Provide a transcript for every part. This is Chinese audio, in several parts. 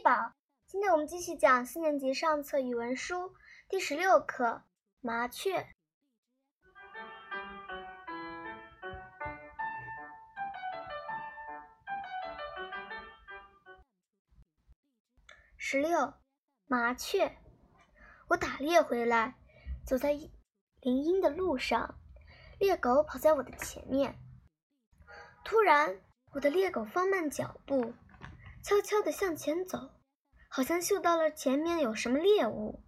宝。今天我们继续讲四年级上册语文书第十六课《麻雀》。十六，麻雀。我打猎回来，走在林荫的路上，猎狗跑在我的前面。突然，我的猎狗放慢脚步，悄悄地向前走。好像嗅到了前面有什么猎物，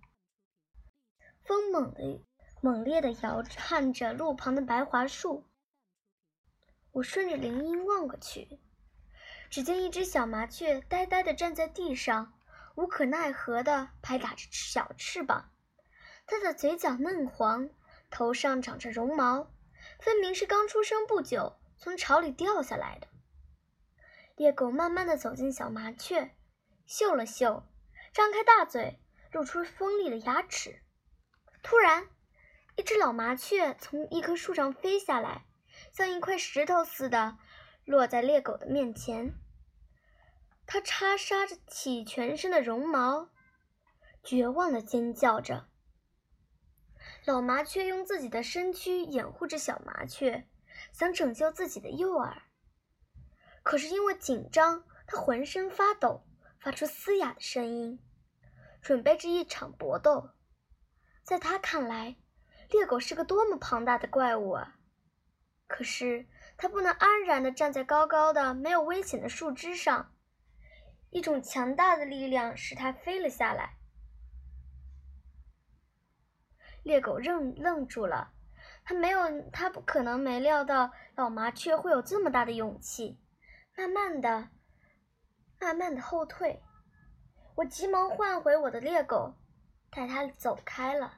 风猛地、猛烈地摇撼着路旁的白桦树。我顺着林荫望过去，只见一只小麻雀呆呆地站在地上，无可奈何地拍打着小翅膀。它的嘴角嫩黄，头上长着绒毛，分明是刚出生不久从巢里掉下来的。猎狗慢慢地走进小麻雀。嗅了嗅，张开大嘴，露出锋利的牙齿。突然，一只老麻雀从一棵树上飞下来，像一块石头似的落在猎狗的面前。它插杀着起全身的绒毛，绝望地尖叫着。老麻雀用自己的身躯掩护着小麻雀，想拯救自己的幼儿。可是因为紧张，它浑身发抖。发出嘶哑的声音，准备着一场搏斗。在他看来，猎狗是个多么庞大的怪物啊！可是它不能安然地站在高高的、没有危险的树枝上，一种强大的力量使它飞了下来。猎狗愣愣住了，他没有，他不可能没料到老麻雀会有这么大的勇气。慢慢的。慢慢的后退，我急忙唤回我的猎狗，带它走开了。